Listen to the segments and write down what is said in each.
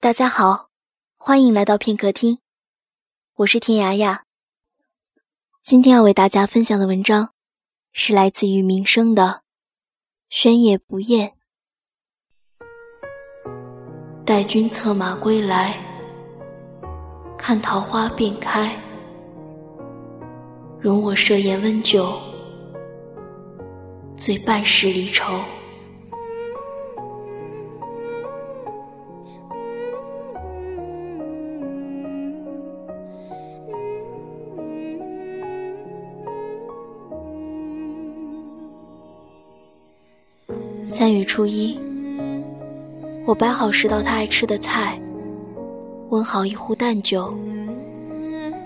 大家好，欢迎来到片刻听，我是天涯呀。今天要为大家分享的文章是来自于民生的《宣夜不厌》。待君策马归来，看桃花遍开。容我设宴温酒，醉半世离愁。三月初一，我摆好十道他爱吃的菜，温好一壶淡酒，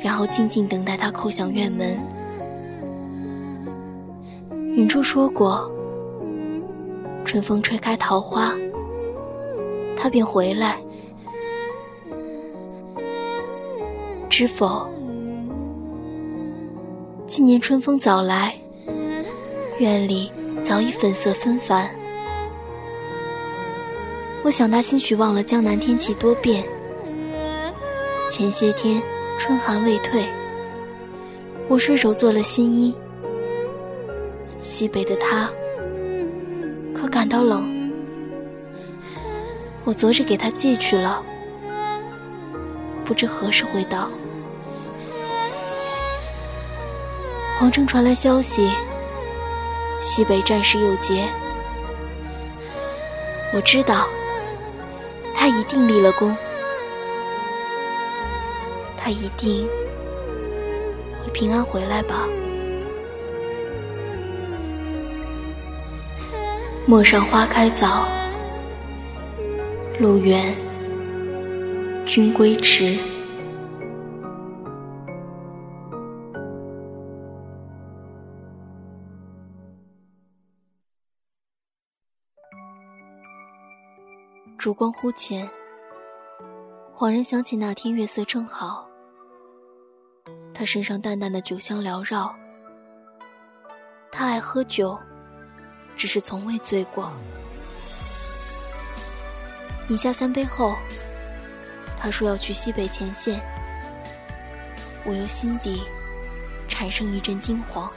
然后静静等待他叩响院门。允初说过，春风吹开桃花，他便回来，知否？今年春风早来，院里早已粉色纷繁。我想他兴许忘了江南天气多变，前些天春寒未退，我顺手做了新衣。西北的他可感到冷，我昨日给他寄去了，不知何时会到。皇城传来消息，西北战事又结，我知道。他一定立了功，他一定会平安回来吧。陌上花开早，路远君归迟。烛光忽浅，恍然想起那天月色正好，他身上淡淡的酒香缭绕。他爱喝酒，只是从未醉过。饮下三杯后，他说要去西北前线，我由心底产生一阵惊慌。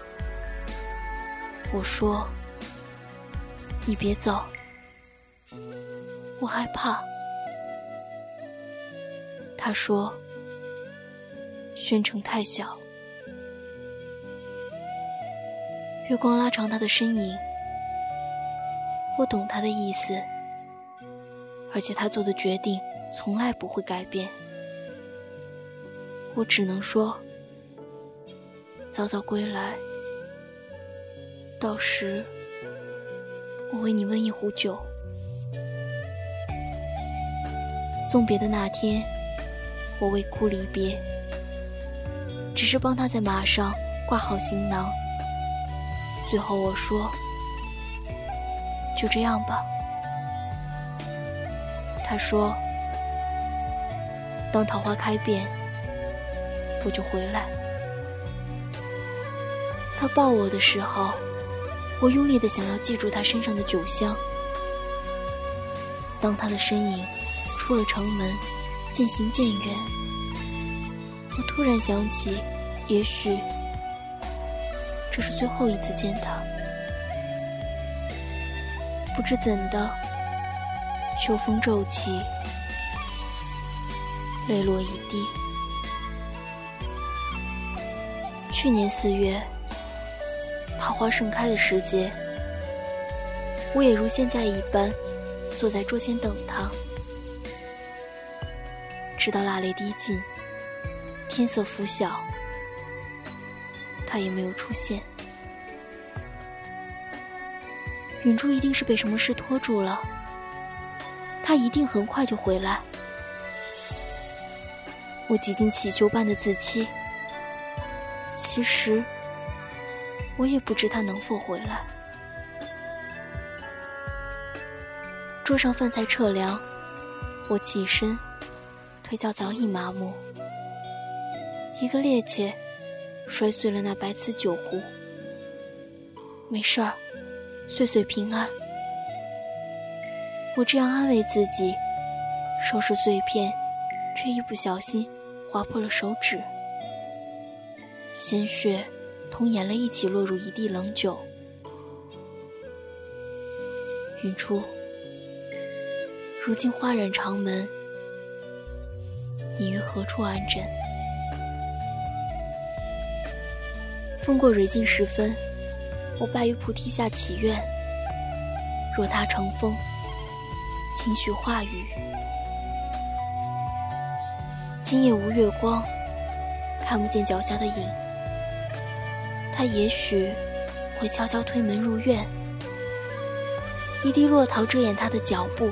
我说：“你别走。”我害怕，他说：“宣城太小。”月光拉长他的身影，我懂他的意思，而且他做的决定从来不会改变。我只能说：“早早归来，到时我为你温一壶酒。”送别的那天，我未哭离别，只是帮他在马上挂好行囊。最后我说：“就这样吧。”他说：“当桃花开遍，我就回来。”他抱我的时候，我用力的想要记住他身上的酒香。当他的身影。出了城门，渐行渐远。我突然想起，也许这是最后一次见他。不知怎的，秋风骤起，泪落一地。去年四月，桃花盛开的时节，我也如现在一般，坐在桌前等他。直到蜡泪滴尽，天色拂晓，他也没有出现。允珠一定是被什么事拖住了，他一定很快就回来。我几近乞求般的自欺，其实我也不知他能否回来。桌上饭菜撤凉，我起身。腿脚早已麻木，一个趔趄，摔碎了那白瓷酒壶。没事儿，岁岁平安。我这样安慰自己，收拾碎片，却一不小心划破了手指，鲜血同眼泪一起落入一地冷酒。云初，如今花染长门，何处安枕？风过蕊尽时分，我拜于菩提下祈愿。若他成风，请许话语。今夜无月光，看不见脚下的影。他也许会悄悄推门入院，一滴落桃遮掩他的脚步。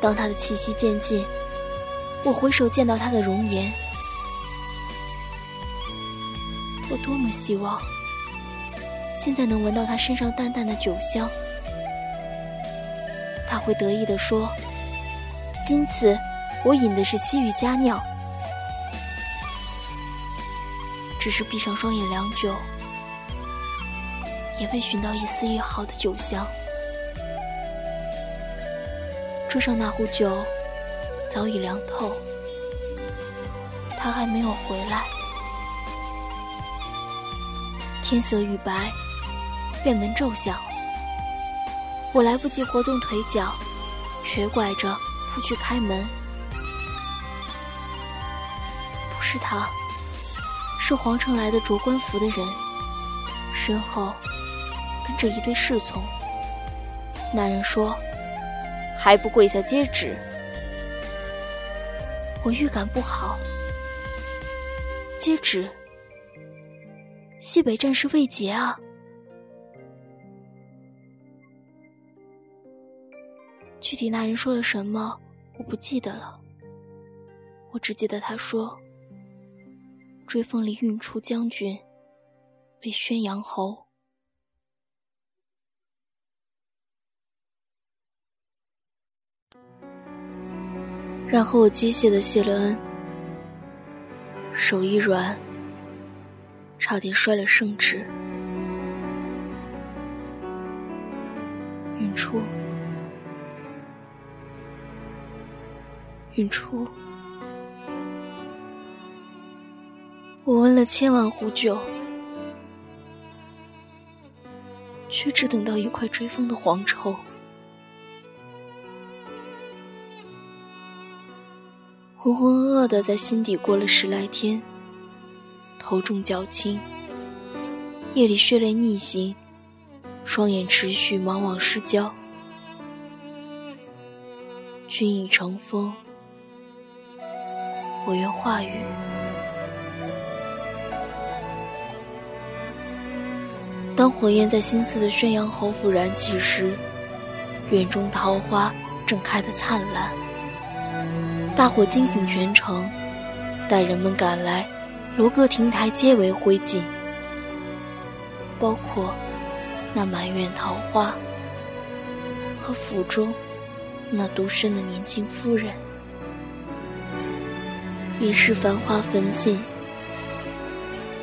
当他的气息渐近，我回首见到他的容颜，我多么希望现在能闻到他身上淡淡的酒香。他会得意地说：“今次我饮的是西域佳酿。”只是闭上双眼良久，也未寻到一丝一毫的酒香。桌上那壶酒早已凉透，他还没有回来。天色欲白，院门骤响。我来不及活动腿脚，瘸拐着扑去开门。不是他，是皇城来的着官服的人，身后跟着一队侍从。那人说：“还不跪下接旨？”我预感不好，接旨。西北战事未捷啊！具体那人说了什么，我不记得了。我只记得他说：“追封离运出将军为宣阳侯。”然后我机械的谢了恩，手一软，差点摔了圣旨。运出。云初，我温了千万壶酒，却只等到一块追风的黄绸。浑浑噩噩的在心底过了十来天，头重脚轻，夜里血泪逆行，双眼持续茫惘失焦。君已成风。我愿化雨。当火焰在新寺的宣阳侯府燃起时，院中桃花正开得灿烂。大火惊醒全城，待人们赶来，楼阁亭台皆为灰烬，包括那满院桃花和府中那独身的年轻夫人。一世繁花焚尽，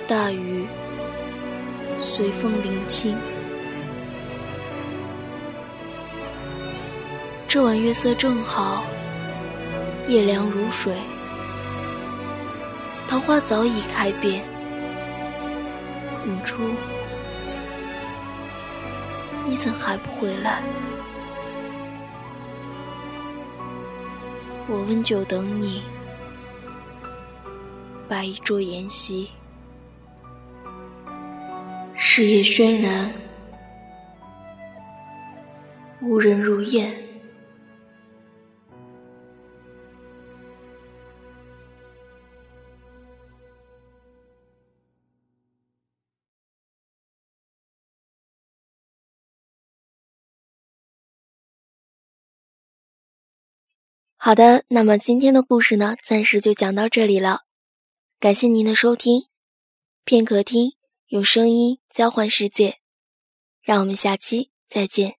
大雨随风临清。这晚月色正好，夜凉如水，桃花早已开遍。云初，你怎还不回来？我温酒等你。摆一桌筵席，事业轩然，无人入宴。好的，那么今天的故事呢，暂时就讲到这里了。感谢您的收听，片刻听，用声音交换世界，让我们下期再见。